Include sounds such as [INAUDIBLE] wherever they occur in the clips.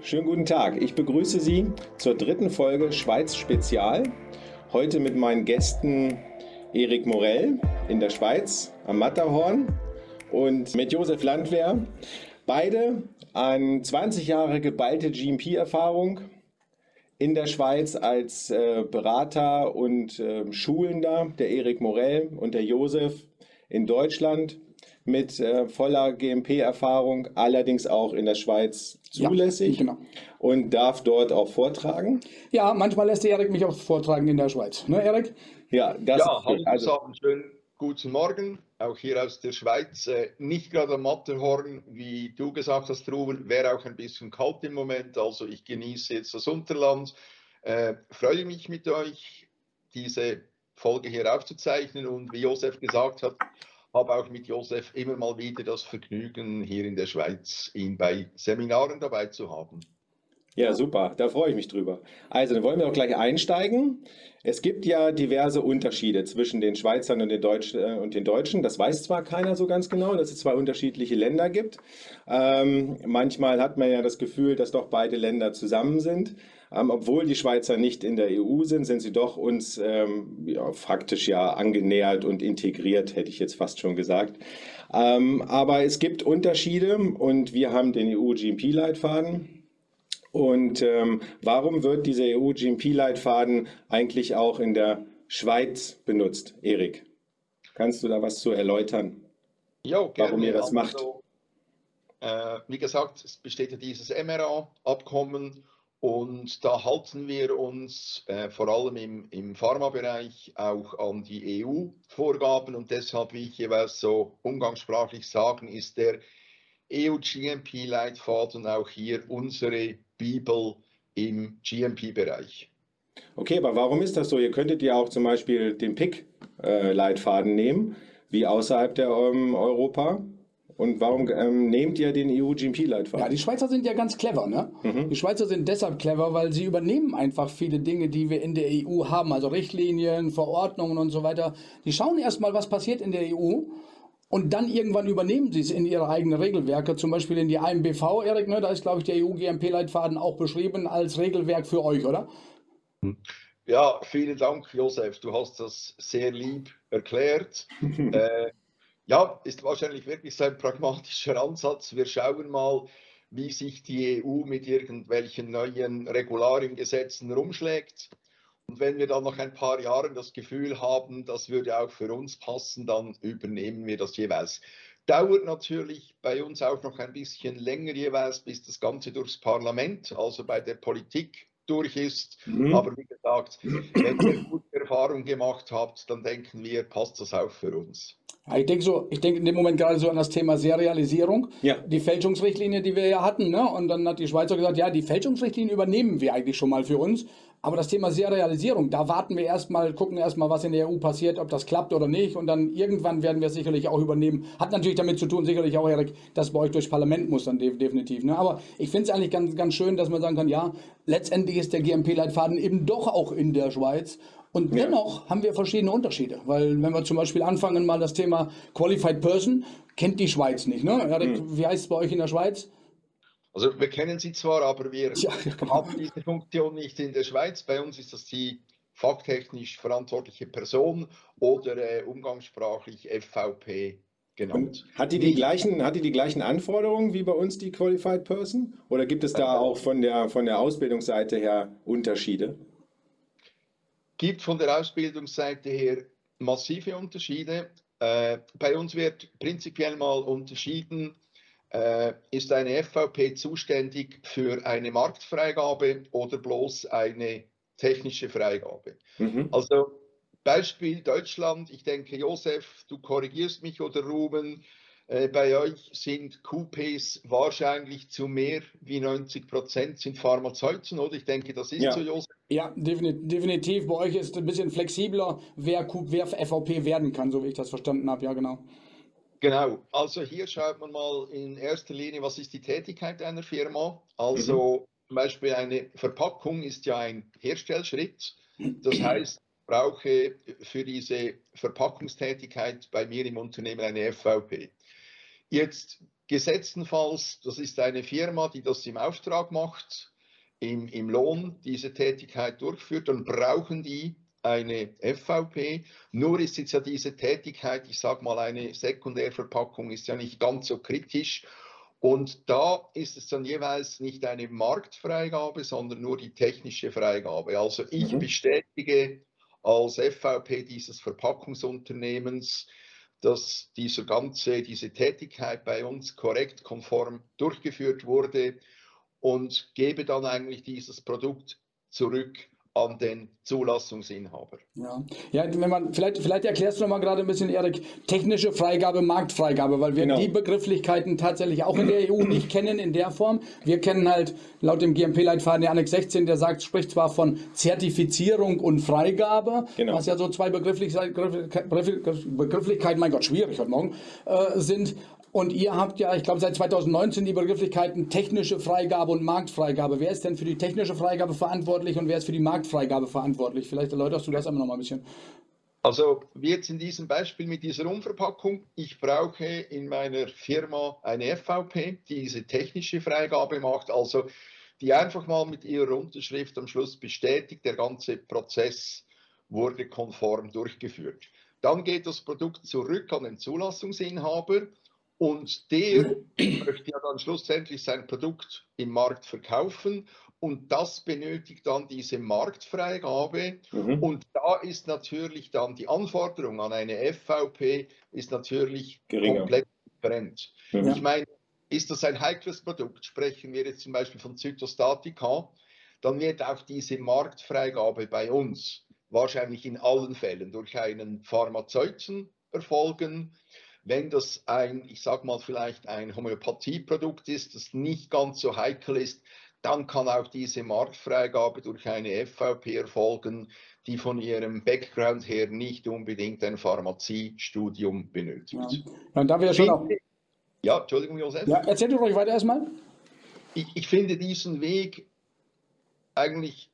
schönen guten Tag. Ich begrüße Sie zur dritten Folge Schweiz Spezial. Heute mit meinen Gästen Erik Morell in der Schweiz am Matterhorn und mit Josef Landwehr. Beide an 20 Jahre geballte GMP-Erfahrung in der Schweiz als äh, Berater und äh, Schulender, der Erik Morell und der Josef in Deutschland mit äh, voller GMP-Erfahrung, allerdings auch in der Schweiz zulässig ja, genau. und darf dort auch vortragen. Ja, manchmal lässt Erik mich auch vortragen in der Schweiz. Ne, Erik? Ja, das ja, hallo also, zusammen, schönen guten Morgen, auch hier aus der Schweiz. Äh, nicht gerade am Matterhorn, wie du gesagt hast, Ruben, wäre auch ein bisschen kalt im Moment, also ich genieße jetzt das Unterland. Äh, freue mich mit euch, diese Folge hier aufzuzeichnen und wie Josef gesagt hat, habe auch mit Josef immer mal wieder das Vergnügen, hier in der Schweiz ihn bei Seminaren dabei zu haben. Ja, super, da freue ich mich drüber. Also, dann wollen wir auch gleich einsteigen. Es gibt ja diverse Unterschiede zwischen den Schweizern und den, Deutsch, äh, und den Deutschen. Das weiß zwar keiner so ganz genau, dass es zwei unterschiedliche Länder gibt. Ähm, manchmal hat man ja das Gefühl, dass doch beide Länder zusammen sind. Ähm, obwohl die Schweizer nicht in der EU sind, sind sie doch uns ähm, ja, faktisch ja angenähert und integriert, hätte ich jetzt fast schon gesagt. Ähm, aber es gibt Unterschiede und wir haben den EU-GMP-Leitfaden. Und ähm, warum wird dieser EU-GMP-Leitfaden eigentlich auch in der Schweiz benutzt, Erik? Kannst du da was zu erläutern? Jo, gerne. Warum ihr das also, macht? Äh, wie gesagt, es besteht ja dieses MRA-Abkommen und da halten wir uns äh, vor allem im, im Pharmabereich auch an die EU-Vorgaben und deshalb, wie ich jeweils so umgangssprachlich sagen, ist der EU-GMP-Leitfaden auch hier unsere Bibel im GMP-Bereich. Okay, aber warum ist das so? Ihr könntet ja auch zum Beispiel den PIC-Leitfaden nehmen, wie außerhalb der ähm, Europa. Und warum ähm, nehmt ihr den EU-GMP-Leitfaden? Ja, die Schweizer sind ja ganz clever, ne? Mhm. Die Schweizer sind deshalb clever, weil sie übernehmen einfach viele Dinge, die wir in der EU haben, also Richtlinien, Verordnungen und so weiter. Die schauen erstmal, was passiert in der EU und dann irgendwann übernehmen sie es in ihre eigenen Regelwerke, zum Beispiel in die AMBV, Erik, ne? da ist, glaube ich, der EU-GMP-Leitfaden auch beschrieben als Regelwerk für euch, oder? Ja, vielen Dank, Josef. Du hast das sehr lieb erklärt. [LAUGHS] äh, ja, ist wahrscheinlich wirklich so ein pragmatischer Ansatz. Wir schauen mal, wie sich die EU mit irgendwelchen neuen Regularien, Gesetzen rumschlägt. Und wenn wir dann nach ein paar Jahren das Gefühl haben, das würde auch für uns passen, dann übernehmen wir das jeweils. Dauert natürlich bei uns auch noch ein bisschen länger jeweils, bis das Ganze durchs Parlament, also bei der Politik durch ist. Mhm. Aber wie gesagt, wenn ihr gute Erfahrungen gemacht habt, dann denken wir, passt das auch für uns. Ja, ich denke so, ich denke in dem Moment gerade so an das Thema Serialisierung. Ja. Die Fälschungsrichtlinie, die wir ja hatten, ne? Und dann hat die Schweizer gesagt, ja, die Fälschungsrichtlinie übernehmen wir eigentlich schon mal für uns. Aber das Thema Serialisierung, da warten wir erstmal, gucken erstmal, was in der EU passiert, ob das klappt oder nicht. Und dann irgendwann werden wir es sicherlich auch übernehmen. Hat natürlich damit zu tun, sicherlich auch, Erik, dass bei euch durchs Parlament muss dann definitiv. Ne? Aber ich finde es eigentlich ganz, ganz schön, dass man sagen kann, ja, letztendlich ist der GMP-Leitfaden eben doch auch in der Schweiz. Und dennoch ja. haben wir verschiedene Unterschiede, weil wenn wir zum Beispiel anfangen, mal das Thema Qualified Person, kennt die Schweiz nicht. Ne? Hm. Wie heißt es bei euch in der Schweiz? Also wir kennen sie zwar, aber wir ja, [LAUGHS] genau. haben diese Funktion nicht in der Schweiz. Bei uns ist das die fakttechnisch verantwortliche Person oder äh, umgangssprachlich FVP genannt. Und hat die die gleichen, hat die die gleichen Anforderungen wie bei uns die Qualified Person? Oder gibt es da auch von der, von der Ausbildungsseite her Unterschiede? Gibt von der Ausbildungsseite her massive Unterschiede. Äh, bei uns wird prinzipiell mal unterschieden, äh, ist eine FVP zuständig für eine Marktfreigabe oder bloß eine technische Freigabe. Mhm. Also Beispiel Deutschland, ich denke, Josef, du korrigierst mich oder Ruben, bei euch sind Coupés wahrscheinlich zu mehr wie 90 Prozent sind Pharmazeuten, oder? Ich denke, das ist ja. so, Josef. Ja, definitiv. Bei euch ist es ein bisschen flexibler, wer, wer FVP werden kann, so wie ich das verstanden habe. Ja, genau. Genau. Also hier schaut man mal in erster Linie, was ist die Tätigkeit einer Firma. Also mhm. zum Beispiel eine Verpackung ist ja ein Herstellschritt. Das heißt, ich brauche für diese Verpackungstätigkeit bei mir im Unternehmen eine FVP. Jetzt gesetztenfalls, das ist eine Firma, die das im Auftrag macht, im, im Lohn diese Tätigkeit durchführt, dann brauchen die eine FVP. Nur ist jetzt ja diese Tätigkeit, ich sage mal, eine Sekundärverpackung ist ja nicht ganz so kritisch. Und da ist es dann jeweils nicht eine Marktfreigabe, sondern nur die technische Freigabe. Also ich mhm. bestätige als FVP dieses Verpackungsunternehmens, dass dieser ganze, diese Tätigkeit bei uns korrekt, konform durchgeführt wurde und gebe dann eigentlich dieses Produkt zurück an den Zulassungsinhaber. Ja, ja wenn man, vielleicht, vielleicht erklärst du noch mal gerade ein bisschen, Erik, technische Freigabe, Marktfreigabe, weil wir genau. die Begrifflichkeiten tatsächlich auch in der EU nicht kennen in der Form. Wir kennen halt laut dem GMP-Leitfaden der Annex 16, der sagt, spricht zwar von Zertifizierung und Freigabe, genau. was ja so zwei Begrifflichkeiten, Begrifflichkeiten, mein Gott, schwierig heute Morgen, äh, sind, und ihr habt ja, ich glaube, seit 2019 die Begrifflichkeiten technische Freigabe und Marktfreigabe. Wer ist denn für die technische Freigabe verantwortlich und wer ist für die Marktfreigabe verantwortlich? Vielleicht erläuterst du das einmal noch mal ein bisschen. Also wie jetzt in diesem Beispiel mit dieser Umverpackung, ich brauche in meiner Firma eine FVP, die diese technische Freigabe macht, also die einfach mal mit ihrer Unterschrift am Schluss bestätigt, der ganze Prozess wurde konform durchgeführt. Dann geht das Produkt zurück an den Zulassungsinhaber und der möchte ja dann schlussendlich sein Produkt im Markt verkaufen und das benötigt dann diese Marktfreigabe. Mhm. Und da ist natürlich dann die Anforderung an eine FVP ist natürlich Geringer. komplett different. Mhm. Ich meine, ist das ein heikles Produkt, sprechen wir jetzt zum Beispiel von Zytostatika, dann wird auch diese Marktfreigabe bei uns wahrscheinlich in allen Fällen durch einen Pharmazeuten erfolgen. Wenn das ein, ich sage mal vielleicht ein Homöopathieprodukt ist, das nicht ganz so heikel ist, dann kann auch diese Marktfreigabe durch eine FVP erfolgen, die von ihrem Background her nicht unbedingt ein Pharmaziestudium benötigt. Ja. Und da wir schon auch ja, Entschuldigung, Josef. Ja, erzählt ruhig weiter erstmal. Ich, ich finde diesen Weg eigentlich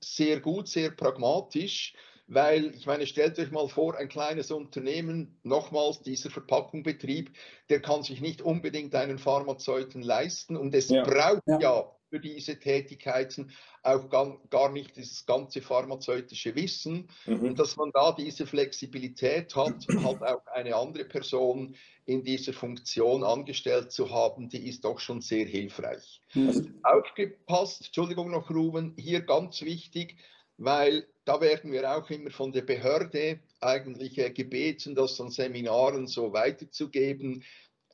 sehr gut, sehr pragmatisch. Weil, ich meine, stellt euch mal vor, ein kleines Unternehmen, nochmals dieser Verpackungsbetrieb, der kann sich nicht unbedingt einen Pharmazeuten leisten und es ja. braucht ja. ja. für diese Tätigkeiten auch gar, gar nicht dieses ganze pharmazeutische Wissen. Mhm. Und dass man da diese Flexibilität hat, halt auch eine andere Person in dieser Funktion angestellt zu haben, die ist doch schon sehr hilfreich. Mhm. Aufgepasst, Entschuldigung noch, Ruben, hier ganz wichtig, weil da werden wir auch immer von der Behörde eigentlich äh, gebeten, das an Seminaren so weiterzugeben.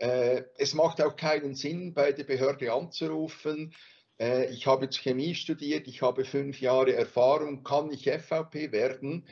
Äh, es macht auch keinen Sinn, bei der Behörde anzurufen. Äh, ich habe jetzt Chemie studiert, ich habe fünf Jahre Erfahrung, kann ich FVP werden?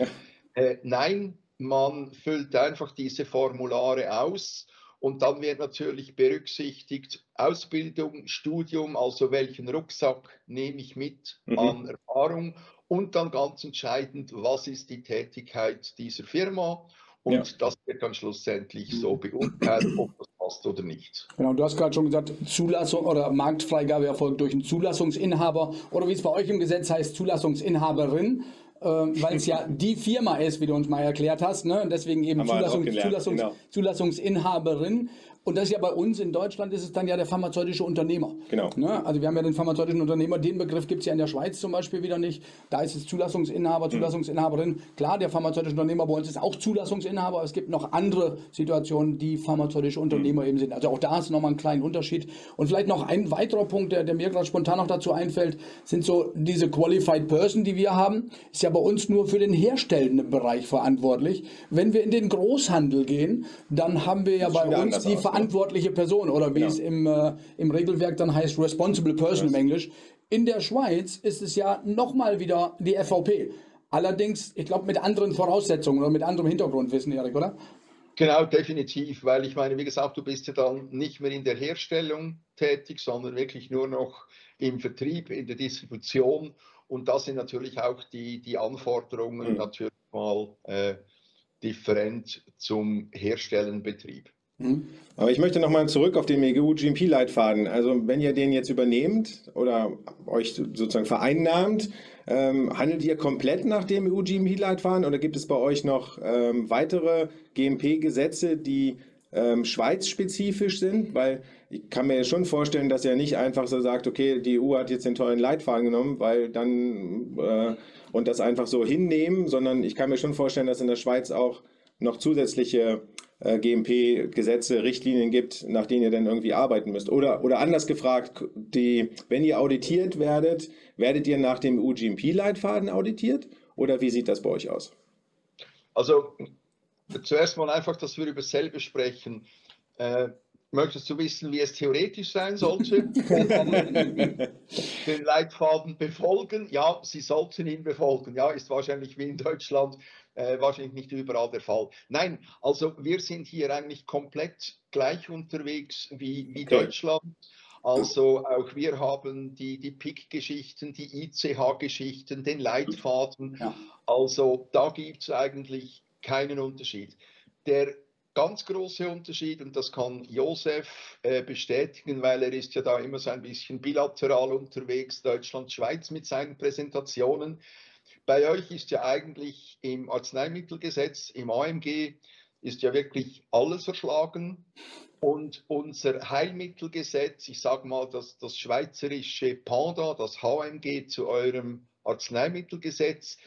Nein, man füllt einfach diese Formulare aus und dann wird natürlich berücksichtigt Ausbildung, Studium, also welchen Rucksack nehme ich mit mhm. an Erfahrung und dann ganz entscheidend, was ist die Tätigkeit dieser Firma und ja. das wird dann schlussendlich so beurteilt, ob das passt oder nicht. Genau, du hast gerade schon gesagt, Zulassung oder Marktfreigabe erfolgt durch einen Zulassungsinhaber oder wie es bei euch im Gesetz heißt, Zulassungsinhaberin. Äh, weil es ja [LAUGHS] die Firma ist, wie du uns mal erklärt hast, ne? deswegen eben Zulassungs Zulassungs genau. Zulassungsinhaberin. Und das ist ja bei uns in Deutschland ist es dann ja der pharmazeutische Unternehmer. Genau. Ne? Also wir haben ja den pharmazeutischen Unternehmer, den Begriff gibt es ja in der Schweiz zum Beispiel wieder nicht. Da ist es Zulassungsinhaber, mhm. Zulassungsinhaberin. Klar, der pharmazeutische Unternehmer bei uns ist auch Zulassungsinhaber, aber es gibt noch andere Situationen, die pharmazeutische Unternehmer mhm. eben sind. Also auch da ist nochmal ein kleiner Unterschied. Und vielleicht noch ein weiterer Punkt, der, der mir gerade spontan noch dazu einfällt, sind so diese Qualified Person, die wir haben, ist ja bei uns nur für den herstellenden Bereich verantwortlich. Wenn wir in den Großhandel gehen, dann haben wir ja bei uns die Verantwortung verantwortliche Person oder wie ja. es im, äh, im Regelwerk dann heißt, Responsible Person im Englisch. In der Schweiz ist es ja nochmal wieder die FVP. Allerdings, ich glaube, mit anderen Voraussetzungen oder mit anderem Hintergrundwissen, Erik, oder? Genau, definitiv, weil ich meine, wie gesagt, du bist ja dann nicht mehr in der Herstellung tätig, sondern wirklich nur noch im Vertrieb, in der Distribution. Und da sind natürlich auch die, die Anforderungen mhm. natürlich mal äh, different zum Herstellenbetrieb. Mhm. Aber ich möchte nochmal zurück auf den MEGU-GMP-Leitfaden. Also wenn ihr den jetzt übernehmt oder euch sozusagen vereinnahmt, ähm, handelt ihr komplett nach dem EU-GMP-Leitfaden oder gibt es bei euch noch ähm, weitere GMP-Gesetze, die ähm, schweizspezifisch sind? Weil ich kann mir schon vorstellen, dass er nicht einfach so sagt, okay, die EU hat jetzt den tollen Leitfaden genommen, weil dann äh, und das einfach so hinnehmen, sondern ich kann mir schon vorstellen, dass in der Schweiz auch noch zusätzliche äh, GMP-Gesetze, Richtlinien gibt, nach denen ihr dann irgendwie arbeiten müsst. Oder, oder anders gefragt, die, wenn ihr auditiert werdet, werdet ihr nach dem EU-GMP-Leitfaden auditiert? Oder wie sieht das bei euch aus? Also zuerst mal einfach, dass wir über dasselbe sprechen. Äh, möchtest du wissen, wie es theoretisch sein sollte? [LAUGHS] Den Leitfaden befolgen? Ja, sie sollten ihn befolgen. Ja, ist wahrscheinlich wie in Deutschland äh, wahrscheinlich nicht überall der Fall. Nein, also wir sind hier eigentlich komplett gleich unterwegs wie, wie okay. Deutschland. Also auch wir haben die, die PIC-Geschichten, die ICH-Geschichten, den Leitfaden. Ja. Also da gibt es eigentlich keinen Unterschied. Der ganz große Unterschied, und das kann Josef äh, bestätigen, weil er ist ja da immer so ein bisschen bilateral unterwegs, Deutschland, Schweiz mit seinen Präsentationen. Bei euch ist ja eigentlich im Arzneimittelgesetz, im AMG, ist ja wirklich alles verschlagen. Und unser Heilmittelgesetz, ich sage mal, das, das schweizerische PANDA, das HMG zu eurem Arzneimittelgesetz,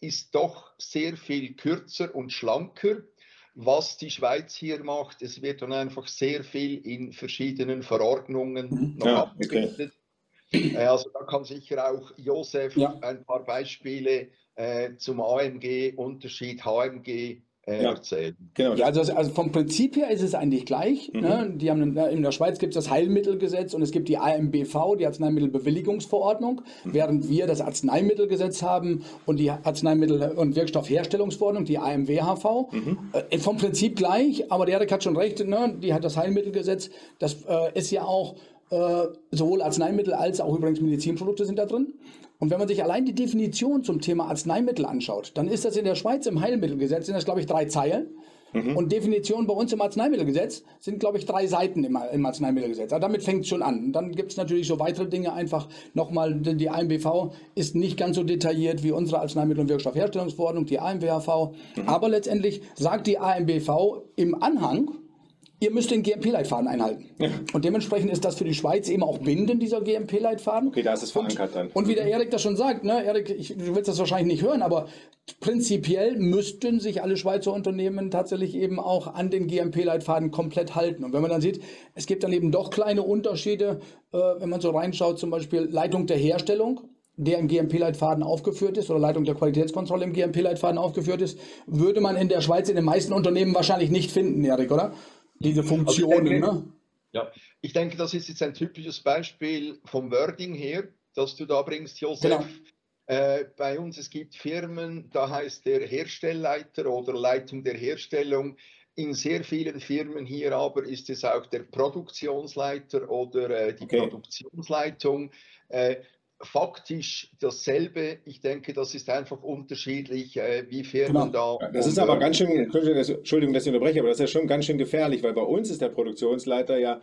ist doch sehr viel kürzer und schlanker. Was die Schweiz hier macht, es wird dann einfach sehr viel in verschiedenen Verordnungen mhm. noch ja, abgebildet. Okay. Äh, also da kann sicher auch Josef ja. ein paar Beispiele äh, zum AMG, Unterschied HMG äh, ja. erzählen. Genau. Ja, also, also, vom Prinzip her ist es eigentlich gleich. Mhm. Ne? Die haben, in der Schweiz gibt es das Heilmittelgesetz und es gibt die AMBV, die Arzneimittelbewilligungsverordnung, mhm. während wir das Arzneimittelgesetz haben und die Arzneimittel- und Wirkstoffherstellungsverordnung, die AMWHV. Mhm. Äh, vom Prinzip gleich, aber der Erik hat schon recht, ne? die hat das Heilmittelgesetz, das äh, ist ja auch äh, sowohl Arzneimittel als auch übrigens Medizinprodukte sind da drin. Und wenn man sich allein die Definition zum Thema Arzneimittel anschaut, dann ist das in der Schweiz im Heilmittelgesetz, sind das glaube ich drei Zeilen. Mhm. Und Definitionen bei uns im Arzneimittelgesetz sind, glaube ich, drei Seiten im, im Arzneimittelgesetz. Also damit fängt es schon an. Und dann gibt es natürlich so weitere Dinge. Einfach nochmal, die AMBV ist nicht ganz so detailliert wie unsere Arzneimittel- und Wirkstoffherstellungsverordnung, die AMWHV. Mhm. Aber letztendlich sagt die AMBV im Anhang, ihr müsst den GMP-Leitfaden einhalten. Ja. Und dementsprechend ist das für die Schweiz eben auch bindend, dieser GMP-Leitfaden. Okay, da ist es verankert und, dann. Und wie der Erik das schon sagt, ne, Erik, ich, du willst das wahrscheinlich nicht hören, aber prinzipiell müssten sich alle Schweizer Unternehmen tatsächlich eben auch an den GMP-Leitfaden komplett halten. Und wenn man dann sieht, es gibt dann eben doch kleine Unterschiede, äh, wenn man so reinschaut, zum Beispiel Leitung der Herstellung der im GMP-Leitfaden aufgeführt ist oder Leitung der Qualitätskontrolle im GMP-Leitfaden aufgeführt ist, würde man in der Schweiz in den meisten Unternehmen wahrscheinlich nicht finden, Erik, oder? Diese also Funktionen. Also denke, ne? Ja, ich denke, das ist jetzt ein typisches Beispiel vom Wording her, das du da bringst, Josef. Genau. Äh, bei uns, es gibt Firmen, da heißt der Herstellleiter oder Leitung der Herstellung. In sehr vielen Firmen hier aber ist es auch der Produktionsleiter oder äh, die okay. Produktionsleitung. Äh, faktisch dasselbe. Ich denke, das ist einfach unterschiedlich, äh, wie Firmen genau. da. Das ist aber ganz schön, Entschuldigung, dass ich unterbreche, aber das ist ja schon ganz schön gefährlich, weil bei uns ist der Produktionsleiter ja,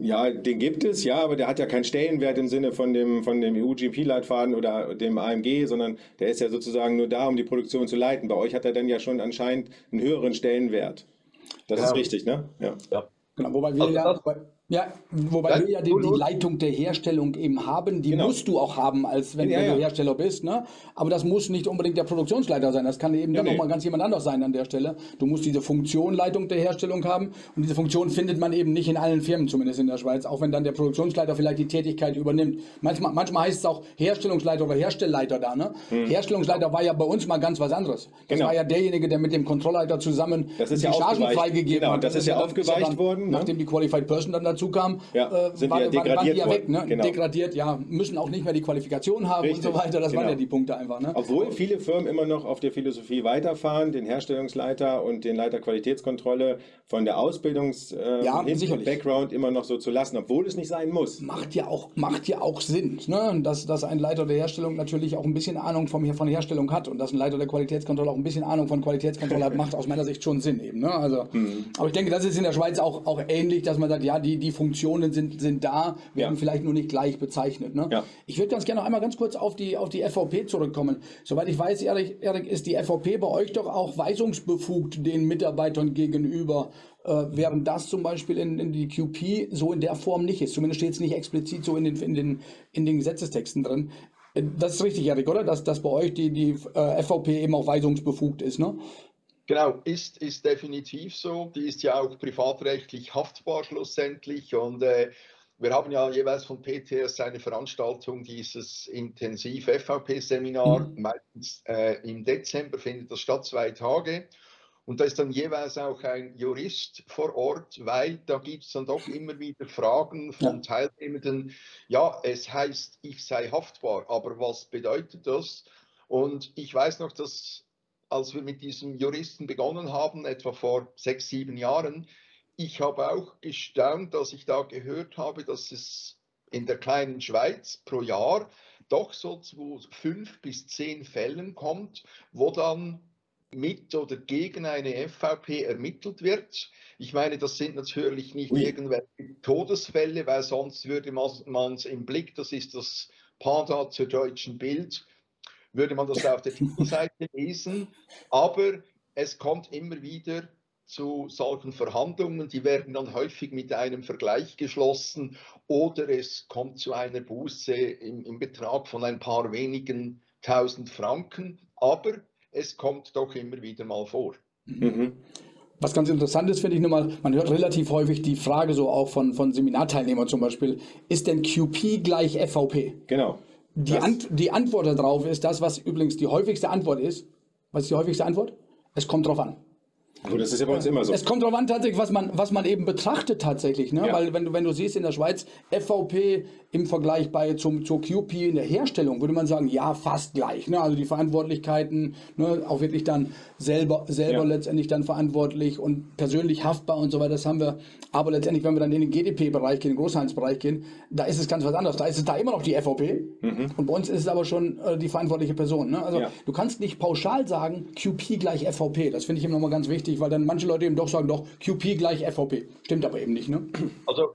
ja, den gibt es, ja, aber der hat ja keinen Stellenwert im Sinne von dem, von dem EU-GP-Leitfaden oder dem AMG, sondern der ist ja sozusagen nur da, um die Produktion zu leiten. Bei euch hat er dann ja schon anscheinend einen höheren Stellenwert. Das genau. ist richtig, ne? Ja. ja. Genau, wobei wir also ja. Ja, wobei Dann, wir ja die, die, Leitung der Herstellung eben haben, die genau. musst du auch haben, als wenn, ja, wenn du ja. Hersteller bist. Ne? Aber das muss nicht unbedingt der Produktionsleiter sein. Das kann eben ja, dann nee. nochmal ganz jemand anders sein an der Stelle. Du musst diese Funktion Leitung der Herstellung haben und diese Funktion findet man eben nicht in allen Firmen, zumindest in der Schweiz, auch wenn dann der Produktionsleiter vielleicht die Tätigkeit übernimmt. Manchmal, manchmal heißt es auch Herstellungsleiter oder Herstellleiter da. Ne? Hm. Herstellungsleiter war ja bei uns mal ganz was anderes. Das genau. war ja derjenige, der mit dem Kontrollleiter zusammen die Chargen freigegeben genau, hat. Das, das ist ja aufgeweicht worden. Ne? Nachdem die Qualified Person dann dazu kam, ja äh, sind war, ja degradiert waren die ja weg, ne? genau. degradiert, ja, müssen auch nicht mehr die Qualifikation haben Richtig, und so weiter. Das genau. waren ja die Punkte einfach. Ne? Obwohl viele Firmen immer noch auf der Philosophie weiterfahren, den Herstellungsleiter und den Leiter Qualitätskontrolle von der Ausbildungs äh, ja, Background immer noch so zu lassen, obwohl es nicht sein muss. Macht ja auch, macht ja auch Sinn, ne? dass, dass ein Leiter der Herstellung natürlich auch ein bisschen Ahnung vom, von Herstellung hat und dass ein Leiter der Qualitätskontrolle auch ein bisschen Ahnung von Qualitätskontrolle hat, [LAUGHS] macht aus meiner Sicht schon Sinn eben. Ne? Also, hm. Aber ich denke, das ist in der Schweiz auch, auch ähnlich, dass man sagt, ja, die, die Funktionen sind, sind da, werden ja. vielleicht nur nicht gleich bezeichnet. Ne? Ja. Ich würde ganz gerne noch einmal ganz kurz auf die, auf die FVP zurückkommen. Soweit ich weiß, Erik, Erik, ist die FVP bei euch doch auch weisungsbefugt den Mitarbeitern gegenüber, äh, während das zum Beispiel in, in die QP so in der Form nicht ist. Zumindest steht es nicht explizit so in den, in, den, in den Gesetzestexten drin. Äh, das ist richtig, Erik, oder? Dass, dass bei euch die, die äh, FVP eben auch weisungsbefugt ist, ne? Genau, ist, ist definitiv so. Die ist ja auch privatrechtlich haftbar schlussendlich. Und äh, wir haben ja jeweils von PTS eine Veranstaltung, dieses Intensiv-FVP-Seminar. Mhm. Meistens äh, im Dezember findet das statt, zwei Tage. Und da ist dann jeweils auch ein Jurist vor Ort, weil da gibt es dann doch immer wieder Fragen von. Teilnehmenden. Ja, es heißt, ich sei haftbar, aber was bedeutet das? Und ich weiß noch, dass als wir mit diesem Juristen begonnen haben, etwa vor sechs, sieben Jahren, ich habe auch gestaunt, dass ich da gehört habe, dass es in der kleinen Schweiz pro Jahr doch so zu fünf bis zehn Fällen kommt, wo dann mit oder gegen eine FVP ermittelt wird. Ich meine, das sind natürlich nicht Ui. irgendwelche Todesfälle, weil sonst würde man es im Blick, das ist das Panda zur deutschen Bild, würde man das auf der Titelseite lesen. Aber es kommt immer wieder zu solchen Verhandlungen, die werden dann häufig mit einem Vergleich geschlossen oder es kommt zu einer Buße im, im Betrag von ein paar wenigen tausend Franken. Aber es kommt doch immer wieder mal vor. Mhm. Was ganz interessant ist, finde ich nochmal, man hört relativ häufig die Frage so auch von, von Seminarteilnehmern zum Beispiel, ist denn QP gleich FVP? Genau. Die, Ant die Antwort darauf ist das, was übrigens die häufigste Antwort ist. Was ist die häufigste Antwort? Es kommt drauf an. Gut, das ist ja bei uns immer so. Es kommt darauf an, tatsächlich, was man, was man eben betrachtet tatsächlich. Ne? Ja. Weil wenn du, wenn du siehst in der Schweiz FVP im Vergleich bei zum, zur QP in der Herstellung, würde man sagen, ja, fast gleich. Ne? Also die Verantwortlichkeiten, ne? auch wirklich dann selber, selber ja. letztendlich dann verantwortlich und persönlich haftbar und so weiter, das haben wir. Aber letztendlich, wenn wir dann in den GDP-Bereich gehen, in den Großhandelsbereich gehen, da ist es ganz was anderes. Da ist es da immer noch die FVP mhm. und bei uns ist es aber schon äh, die verantwortliche Person. Ne? Also ja. du kannst nicht pauschal sagen, QP gleich FVP. Das finde ich immer noch mal ganz wichtig, weil dann manche Leute eben doch sagen, doch, QP gleich FVP. Stimmt aber eben nicht. Ne? Also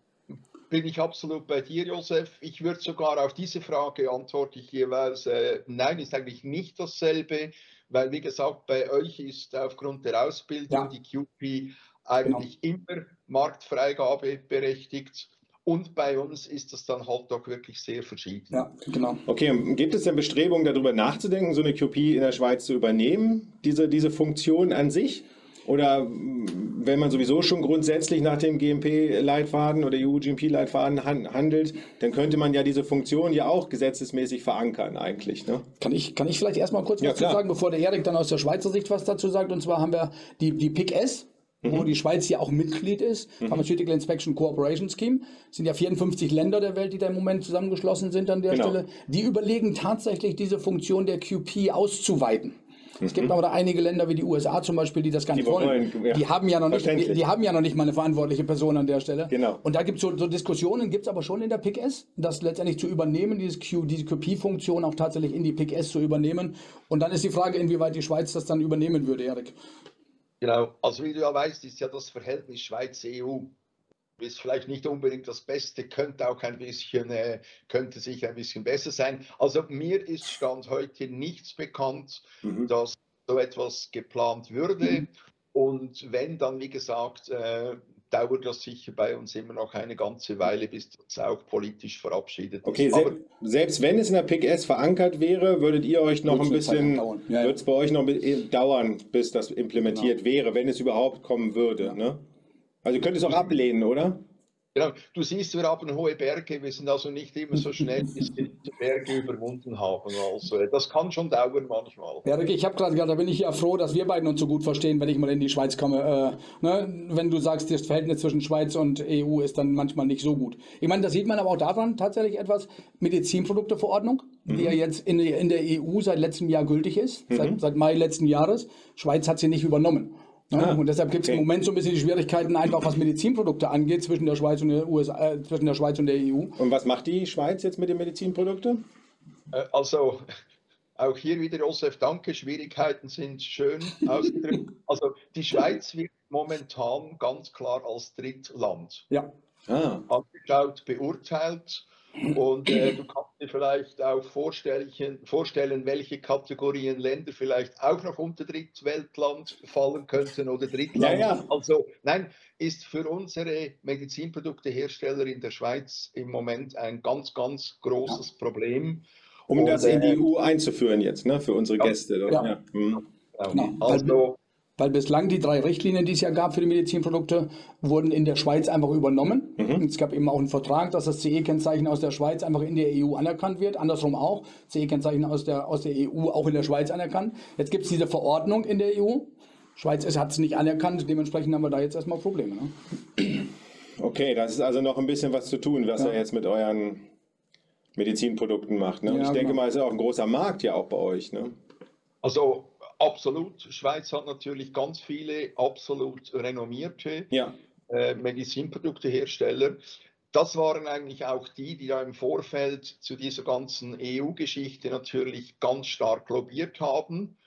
bin ich absolut bei dir, Josef. Ich würde sogar auf diese Frage antworte ich jeweils, äh, nein, ist eigentlich nicht dasselbe, weil wie gesagt, bei euch ist aufgrund der Ausbildung ja. die QP eigentlich genau. immer Marktfreigabe berechtigt. Und bei uns ist das dann halt doch wirklich sehr verschieden. Ja, genau. Okay, gibt es denn Bestrebungen, darüber nachzudenken, so eine QP in der Schweiz zu übernehmen, diese, diese Funktion an sich? Oder mm, wenn man sowieso schon grundsätzlich nach dem GMP-Leitfaden oder EU-GMP-Leitfaden handelt, dann könnte man ja diese Funktion ja auch gesetzesmäßig verankern eigentlich. Ne? Kann, ich, kann ich vielleicht erstmal kurz ja, was klar. sagen, bevor der Erik dann aus der Schweizer Sicht was dazu sagt? Und zwar haben wir die, die PIC-S, wo mhm. die Schweiz ja auch Mitglied ist, mhm. Pharmaceutical Inspection Cooperation Scheme. Es sind ja 54 Länder der Welt, die da im Moment zusammengeschlossen sind an der genau. Stelle. Die überlegen tatsächlich, diese Funktion der QP auszuweiten. Es gibt mhm. aber da einige Länder wie die USA zum Beispiel, die das gar nicht wollen. wollen ja. Die, haben ja noch nicht, die, die, haben ja noch nicht mal eine verantwortliche Person an der Stelle. Genau. Und da gibt es so, so, Diskussionen, gibt es aber schon in der PIC-S, das letztendlich zu übernehmen, dieses Q, diese QP-Funktion auch tatsächlich in die PIC-S zu übernehmen. Und dann ist die Frage, inwieweit die Schweiz das dann übernehmen würde, Erik. Genau, also wie du ja weißt, ist ja das Verhältnis Schweiz-EU ist vielleicht nicht unbedingt das Beste, könnte auch ein bisschen, äh, könnte sich ein bisschen besser sein. Also mir ist Stand heute nichts bekannt, mhm. dass so etwas geplant würde. Mhm. Und wenn dann, wie gesagt, äh, dauert das sicher bei uns immer noch eine ganze Weile, bis das auch politisch verabschiedet okay, ist. Okay, selbst, selbst wenn es in der PKS verankert wäre, würdet ihr euch noch ein bisschen, ja, wird es bei euch noch dauern, bis das implementiert genau. wäre, wenn es überhaupt kommen würde. Ja. Ne? Also ihr könnt es auch ablehnen, oder? Genau. Du siehst, wir haben hohe Berge, wir sind also nicht immer so schnell, bis wir die Berge überwunden haben. Also das kann schon dauern manchmal. Ja, ich habe gerade gesagt, da bin ich ja froh, dass wir beiden uns so gut verstehen, wenn ich mal in die Schweiz komme. Äh, ne? Wenn du sagst, das Verhältnis zwischen Schweiz und EU ist dann manchmal nicht so gut. Ich meine, das sieht man aber auch daran tatsächlich etwas, Medizinprodukteverordnung, mhm. die ja jetzt in, in, der EU seit letztem Jahr gültig ist, mhm. seit, seit Mai letzten Jahres. Schweiz hat sie nicht übernommen. Ja, ah, und deshalb gibt es okay. im Moment so ein bisschen die Schwierigkeiten, einfach was Medizinprodukte angeht, zwischen der Schweiz und der USA, äh, zwischen der Schweiz und der EU. Und was macht die Schweiz jetzt mit den Medizinprodukten? Äh, also auch hier wieder, Josef, danke. Schwierigkeiten sind schön [LAUGHS] ausgedrückt. also die Schweiz wird momentan ganz klar als Drittland ja. ah. angeschaut, beurteilt. Und äh, [CLEARS THROAT] du kannst dir vielleicht auch vorstellen, welche Kategorien Länder vielleicht auch noch unter Drittweltland fallen könnten oder Drittland. Ja, ja. Also nein, ist für unsere Medizinproduktehersteller in der Schweiz im Moment ein ganz, ganz großes ja. Problem. Um Und, das in die äh, EU einzuführen jetzt, ne, für unsere Gäste. Ja. Hm. Genau. Also weil bislang die drei Richtlinien, die es ja gab für die Medizinprodukte, wurden in der Schweiz einfach übernommen. Mhm. Es gab eben auch einen Vertrag, dass das CE-Kennzeichen aus der Schweiz einfach in der EU anerkannt wird. Andersrum auch. CE-Kennzeichen aus der, aus der EU auch in der Schweiz anerkannt. Jetzt gibt es diese Verordnung in der EU. Schweiz hat es nicht anerkannt. Dementsprechend haben wir da jetzt erstmal Probleme. Ne? Okay, das ist also noch ein bisschen was zu tun, was ja. ihr jetzt mit euren Medizinprodukten macht. Ne? Ja, ich denke genau. mal, es ist auch ein großer Markt ja auch bei euch. Ne? Also Absolut. Schweiz hat natürlich ganz viele absolut renommierte ja. äh, Medizinproduktehersteller. Das waren eigentlich auch die, die da im Vorfeld zu dieser ganzen EU-Geschichte natürlich ganz stark lobbyiert haben.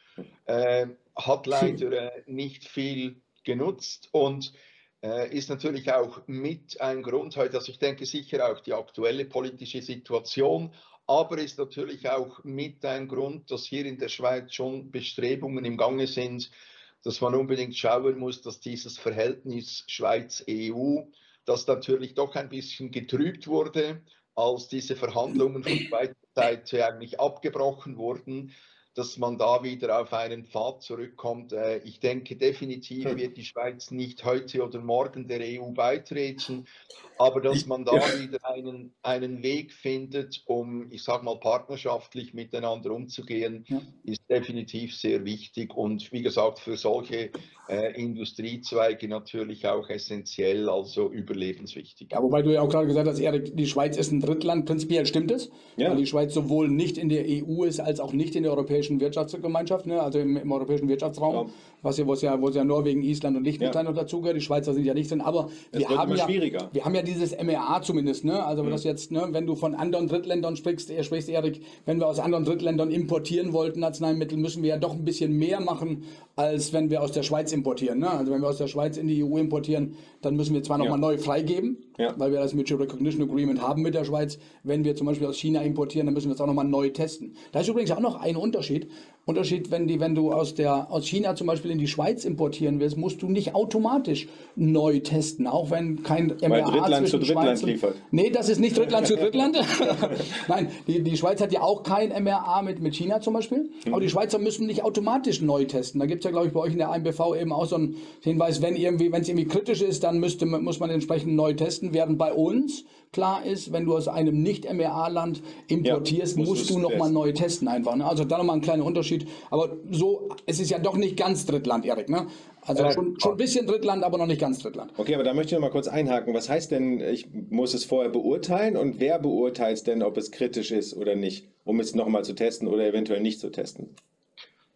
Äh, hat leider äh, nicht viel genutzt und äh, ist natürlich auch mit ein Grund heute, also ich denke sicher auch die aktuelle politische Situation, aber ist natürlich auch mit ein Grund, dass hier in der Schweiz schon Bestrebungen im Gange sind, dass man unbedingt schauen muss, dass dieses Verhältnis Schweiz-EU, das natürlich doch ein bisschen getrübt wurde, als diese Verhandlungen von Schweizer Seite eigentlich abgebrochen wurden, dass man da wieder auf einen Pfad zurückkommt. Äh, ich denke, definitiv wird die Schweiz nicht heute oder morgen der EU beitreten, aber dass man da wieder einen, einen Weg findet, um, ich sage mal, partnerschaftlich miteinander umzugehen, ist definitiv sehr wichtig und wie gesagt, für solche äh, Industriezweige natürlich auch essentiell, also überlebenswichtig. Ja, wobei du ja auch gerade gesagt hast, Erik, die Schweiz ist ein Drittland, prinzipiell stimmt es, ja. weil die Schweiz sowohl nicht in der EU ist, als auch nicht in der Europäischen Wirtschaftsgemeinschaft, ne, also im, im europäischen Wirtschaftsraum, ja. was ja, wo es ja, wo es ja Norwegen, Island und Liechtenstein ja. noch dazugehört, die Schweizer sind ja nicht drin, aber wir haben ja, wir haben ja dieses MEA zumindest, ne, also mhm. das jetzt, ne, wenn du von anderen Drittländern sprichst, sprichst Erik, wenn wir aus anderen Drittländern importieren wollten Arzneimittel, müssen wir ja doch ein bisschen mehr machen, als wenn wir aus der Schweiz importieren. Ne? Also wenn wir aus der Schweiz in die EU importieren, dann müssen wir zwar nochmal ja. neu freigeben, ja. weil wir das Mutual Recognition Agreement haben mit der Schweiz. Wenn wir zum Beispiel aus China importieren, dann müssen wir es auch nochmal neu testen. Da ist übrigens auch noch ein Unterschied. Unterschied, wenn, die, wenn du aus, der, aus China zum Beispiel in die Schweiz importieren willst, musst du nicht automatisch neu testen, auch wenn kein MRA Weil Drittland zu Drittland Schweiz liefert. Nee, das ist nicht Drittland zu Drittland. [LAUGHS] Nein, die, die Schweiz hat ja auch kein MRA mit, mit China zum Beispiel. Mhm. Aber die Schweizer müssen nicht automatisch neu testen. Da gibt es ja, glaube ich, bei euch in der IMBV eben auch so einen Hinweis, wenn irgendwie, wenn es irgendwie kritisch ist, dann müsste, muss man entsprechend neu testen. Während bei uns klar ist, wenn du aus einem Nicht-MRA-Land importierst, ja, musst, musst du nochmal neu testen einfach. Ne? Also da nochmal ein kleiner Unterschied. Aber so, es ist ja doch nicht ganz Drittland, Erik. Ne? Also äh, schon, schon ein bisschen Drittland, aber noch nicht ganz Drittland. Okay, aber da möchte ich noch mal kurz einhaken. Was heißt denn, ich muss es vorher beurteilen und wer beurteilt es denn, ob es kritisch ist oder nicht, um es nochmal zu testen oder eventuell nicht zu testen?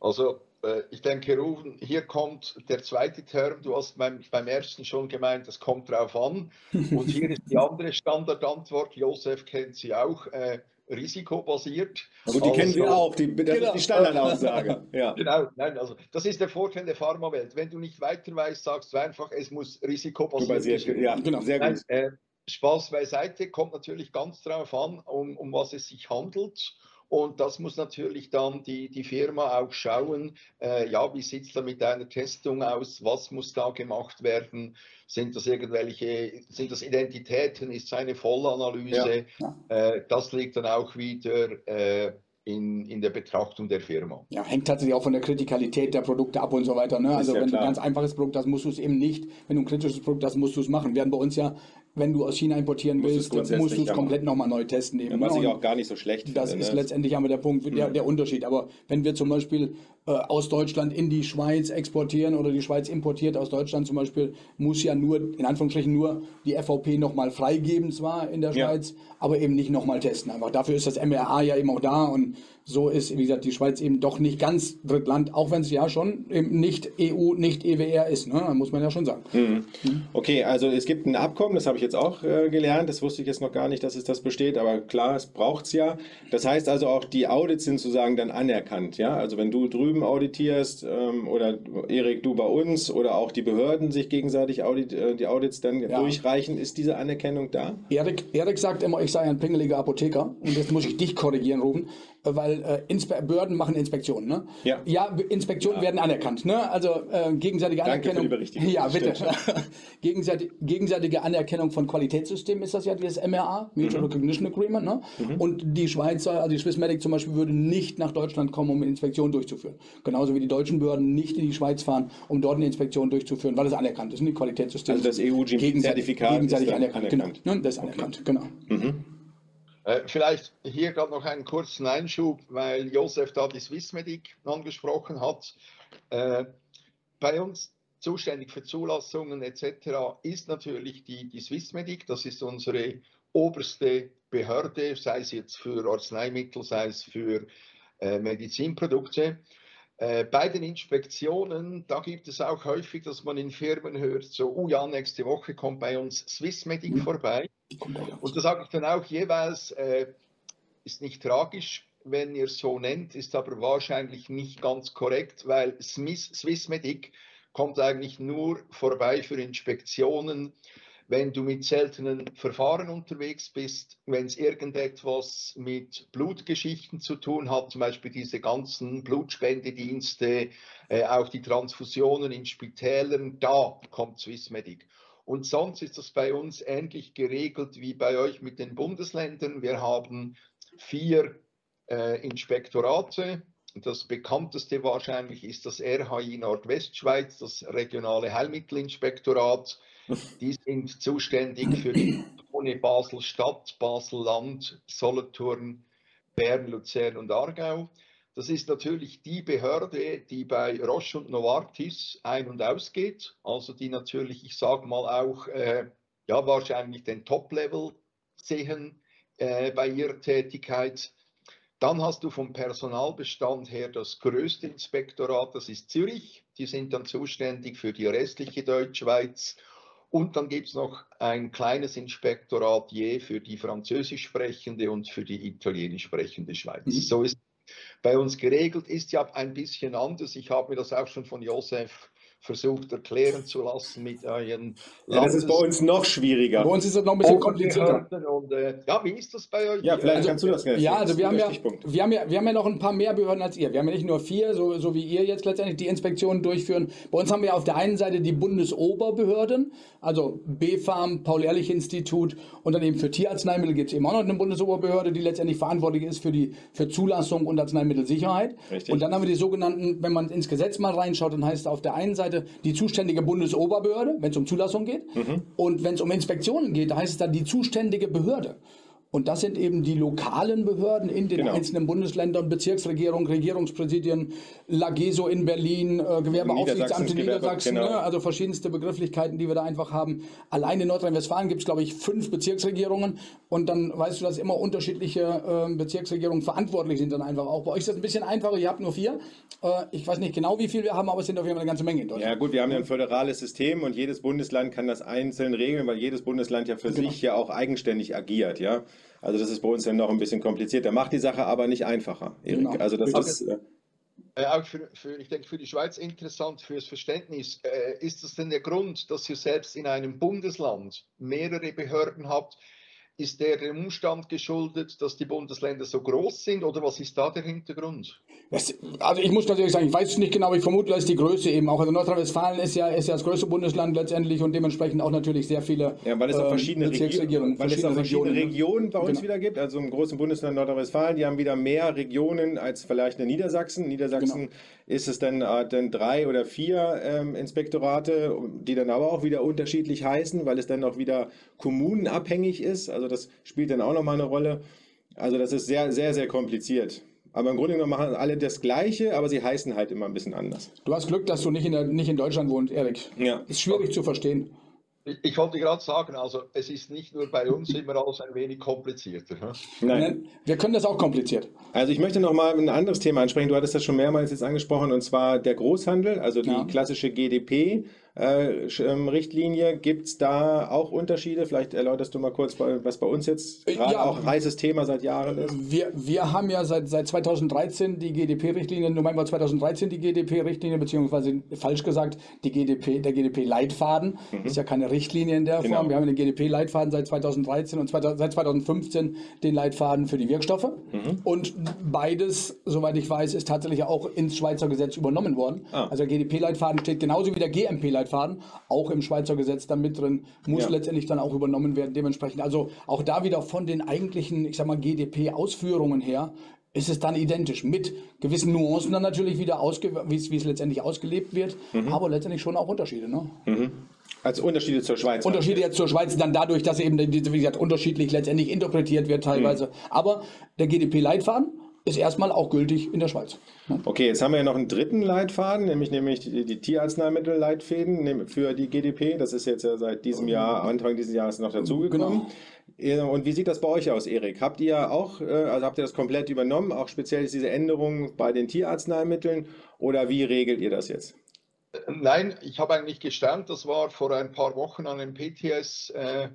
Also äh, ich denke, Rufen, hier kommt der zweite Term. Du hast beim, beim ersten schon gemeint, es kommt drauf an. Und hier ist die andere Standardantwort. Josef kennt sie auch. Äh, risikobasiert. Gut, die also, kennen wir auch, die, das genau. ist die Standardaussage. ja. Genau, nein, also das ist der Vorteil der Pharmawelt. Wenn du nicht weiter weißt, sagst du einfach, es muss risikobasiert sein. Ja, genau, sehr gut. Nein, äh, Spaß beiseite, kommt natürlich ganz darauf an, um, um was es sich handelt. Und das muss natürlich dann die, die Firma auch schauen, äh, ja, wie sieht es da mit einer Testung aus, was muss da gemacht werden, sind das irgendwelche, sind das Identitäten, ist es eine Vollanalyse, ja. äh, das liegt dann auch wieder äh, in, in der Betrachtung der Firma. Ja, hängt tatsächlich auch von der Kritikalität der Produkte ab und so weiter. Ne? Also ja wenn klar. du ein ganz einfaches Produkt hast, musst du es eben nicht. Wenn du ein kritisches Produkt hast, musst du es machen. Werden bei uns ja wenn du aus China importieren willst, musst du es komplett nochmal neu testen. Eben, ja, was ne? ich auch gar nicht so schlecht finde. Das ist ne? letztendlich aber der Punkt, der, der Unterschied. Aber wenn wir zum Beispiel äh, aus Deutschland in die Schweiz exportieren oder die Schweiz importiert aus Deutschland zum Beispiel, muss ja nur, in Anführungsstrichen nur die FVP nochmal freigeben zwar in der Schweiz, ja. aber eben nicht nochmal testen. Einfach dafür ist das MRA ja eben auch da und so ist, wie gesagt, die Schweiz eben doch nicht ganz Drittland, auch wenn es ja schon nicht EU, nicht EWR ist, ne? muss man ja schon sagen. Mhm. Okay, also es gibt ein Abkommen, das habe ich jetzt auch äh, gelernt, das wusste ich jetzt noch gar nicht, dass es das besteht, aber klar, es braucht es ja. Das heißt also auch, die Audits sind sozusagen dann anerkannt, ja? Also wenn du drüben auditierst ähm, oder Erik, du bei uns oder auch die Behörden sich gegenseitig Audit, äh, die Audits dann ja. durchreichen, ist diese Anerkennung da? Erik, Erik sagt immer, ich sei ein pingeliger Apotheker und jetzt muss ich dich korrigieren, Ruben weil äh, Behörden machen Inspektionen. Ne? Ja. ja, Inspektionen ja. werden anerkannt. Ne? Also äh, gegenseitige Danke Anerkennung. Für die ja, bitte. [LAUGHS] Gegenseitig, gegenseitige Anerkennung von Qualitätssystemen ist das ja dieses MRA, Mutual mhm. Recognition Agreement. Ne? Mhm. Und die Schweizer, also die Swissmedic zum Beispiel, würde nicht nach Deutschland kommen, um eine Inspektion durchzuführen. Genauso wie die deutschen Behörden nicht in die Schweiz fahren, um dort eine Inspektion durchzuführen, weil es anerkannt ist. Und die Qualitätssysteme. Also das EU-Zertifikat gegenseitig, gegenseitig anerkannt. anerkannt. Genau, ne? das ist anerkannt, okay. genau. Mhm. Äh, vielleicht hier gerade noch einen kurzen Einschub, weil Josef da die Swissmedic angesprochen hat. Äh, bei uns zuständig für Zulassungen etc. ist natürlich die, die Swissmedic, das ist unsere oberste Behörde, sei es jetzt für Arzneimittel, sei es für äh, Medizinprodukte. Äh, bei den Inspektionen, da gibt es auch häufig, dass man in Firmen hört, so, oh ja, nächste Woche kommt bei uns Swissmedic mhm. vorbei. Und da sage ich dann auch jeweils, äh, ist nicht tragisch, wenn ihr es so nennt, ist aber wahrscheinlich nicht ganz korrekt, weil Swiss, Swissmedic kommt eigentlich nur vorbei für Inspektionen, wenn du mit seltenen Verfahren unterwegs bist, wenn es irgendetwas mit Blutgeschichten zu tun hat, zum Beispiel diese ganzen Blutspendedienste, äh, auch die Transfusionen in Spitälern, da kommt Swissmedic. Und sonst ist das bei uns ähnlich geregelt wie bei euch mit den Bundesländern. Wir haben vier äh, Inspektorate. Das bekannteste wahrscheinlich ist das RHI Nordwestschweiz, das regionale Heilmittelinspektorat. [LAUGHS] Die sind zuständig für die Kantone Basel-Stadt, Basel-Land, Solothurn, Bern, Luzern und Aargau. Das ist natürlich die Behörde, die bei Roche und Novartis ein- und ausgeht, also die natürlich, ich sage mal auch, äh, ja wahrscheinlich den Top-Level sehen äh, bei ihrer Tätigkeit. Dann hast du vom Personalbestand her das größte Inspektorat, das ist Zürich. Die sind dann zuständig für die restliche Deutschschweiz. Und dann gibt es noch ein kleines Inspektorat je für die französisch sprechende und für die italienisch sprechende Schweiz. Mhm. So ist bei uns geregelt, ist ja ein bisschen anders. Ich habe mir das auch schon von Josef versucht erklären zu lassen mit euren ja, Das ist bei uns noch schwieriger. Bei uns ist es noch ein bisschen komplizierter. Und, äh, ja, wie ist das bei euch? Ja, vielleicht also, kannst du das gerne Ja, also wir haben ja, wir, haben ja, wir haben ja noch ein paar mehr Behörden als ihr. Wir haben ja nicht nur vier, so, so wie ihr jetzt letztendlich die Inspektionen durchführen. Bei uns haben wir auf der einen Seite die Bundesoberbehörden, also BfArM, Paul-Ehrlich-Institut und dann eben für Tierarzneimittel gibt es eben auch noch eine Bundesoberbehörde, die letztendlich verantwortlich ist für die für Zulassung und Arzneimittelsicherheit. Richtig. Und dann haben wir die sogenannten, wenn man ins Gesetz mal reinschaut, dann heißt es auf der einen Seite Seite die zuständige Bundesoberbehörde, wenn es um Zulassung geht. Mhm. Und wenn es um Inspektionen geht, da heißt es dann die zuständige Behörde. Und das sind eben die lokalen Behörden in den genau. einzelnen Bundesländern, Bezirksregierung, Regierungspräsidien, Lageso in Berlin, äh, Gewerbeaufsichtsamt in Niedersachsen, genau. ne? also verschiedenste Begrifflichkeiten, die wir da einfach haben. Allein in Nordrhein-Westfalen gibt es, glaube ich, fünf Bezirksregierungen und dann weißt du, dass immer unterschiedliche äh, Bezirksregierungen verantwortlich sind dann einfach auch. Bei euch ist das ein bisschen einfacher, ihr habt nur vier. Äh, ich weiß nicht genau, wie viel wir haben, aber es sind auf jeden Fall eine ganze Menge in Deutschland. Ja gut, wir haben ja ein föderales System und jedes Bundesland kann das einzeln regeln, weil jedes Bundesland ja für genau. sich ja auch eigenständig agiert, ja. Also das ist bei uns dann noch ein bisschen komplizierter. Macht die Sache aber nicht einfacher, Erik. Genau. Also das ist... Äh, äh, auch für, für, ich denke, für die Schweiz interessant, fürs Verständnis. Äh, ist das denn der Grund, dass ihr selbst in einem Bundesland mehrere Behörden habt, ist der dem Umstand geschuldet, dass die Bundesländer so groß sind oder was ist da der Hintergrund? Das, also ich muss natürlich sagen, ich weiß es nicht genau, ich vermute, da ist die Größe eben auch. Also Nordrhein-Westfalen ist ja, ist ja das größte Bundesland letztendlich und dementsprechend auch natürlich sehr viele Ja, weil es auch verschiedene, äh, Regierungen, weil es auch verschiedene Regionen, Regionen bei uns genau. wieder gibt. Also im großen Bundesland Nordrhein-Westfalen, die haben wieder mehr Regionen als vielleicht in Niedersachsen. Niedersachsen genau. ist es dann, äh, dann drei oder vier ähm, Inspektorate, die dann aber auch wieder unterschiedlich heißen, weil es dann auch wieder kommunenabhängig ist. Also also das spielt dann auch nochmal eine Rolle. Also das ist sehr, sehr, sehr kompliziert. Aber im Grunde genommen machen alle das Gleiche, aber sie heißen halt immer ein bisschen anders. Du hast Glück, dass du nicht in, der, nicht in Deutschland wohnst, Erik. Ja. Ist schwierig okay. zu verstehen. Ich wollte gerade sagen, also es ist nicht nur bei uns [LAUGHS] immer alles ein wenig komplizierter. Hm? Nein. Wir können das auch kompliziert. Also ich möchte noch mal ein anderes Thema ansprechen. Du hattest das schon mehrmals jetzt angesprochen, und zwar der Großhandel, also die ja. klassische GDP. Äh, ähm, Richtlinie. Gibt es da auch Unterschiede? Vielleicht erläuterst du mal kurz, was bei uns jetzt gerade ja, auch ein heißes Thema seit Jahren ist. Wir, wir haben ja seit, seit 2013 die GDP-Richtlinie, November 2013 die GDP-Richtlinie, beziehungsweise falsch gesagt, die GDP, der GDP-Leitfaden. Mhm. Ist ja keine Richtlinie in der genau. Form. Wir haben den GDP-Leitfaden seit 2013 und seit 2015 den Leitfaden für die Wirkstoffe. Mhm. Und beides, soweit ich weiß, ist tatsächlich auch ins Schweizer Gesetz übernommen worden. Ah. Also der GDP-Leitfaden steht genauso wie der GMP-Leitfaden Leitfaden, auch im Schweizer Gesetz dann mit drin, muss ja. letztendlich dann auch übernommen werden. Dementsprechend, also auch da wieder von den eigentlichen, ich sag mal, GDP-Ausführungen her, ist es dann identisch mit gewissen Nuancen dann natürlich wieder, wie es letztendlich ausgelebt wird, mhm. aber letztendlich schon auch Unterschiede. Ne? Mhm. Also Unterschiede zur Schweiz. Unterschiede jetzt zur Schweiz dann dadurch, dass eben, wie gesagt, unterschiedlich letztendlich interpretiert wird teilweise. Mhm. Aber der GDP-Leitfaden ist erstmal auch gültig in der Schweiz. Okay, jetzt haben wir ja noch einen dritten Leitfaden, nämlich, nämlich die, die Tierarzneimittelleitfäden für die GDP. Das ist jetzt ja seit diesem Jahr, Anfang dieses Jahres noch dazugekommen. Genau. Und wie sieht das bei euch aus, Erik? Habt ihr auch, äh, also habt ihr das komplett übernommen, auch speziell diese Änderungen bei den Tierarzneimitteln oder wie regelt ihr das jetzt? Nein, ich habe eigentlich gestaunt, das war vor ein paar Wochen an einem PTS äh,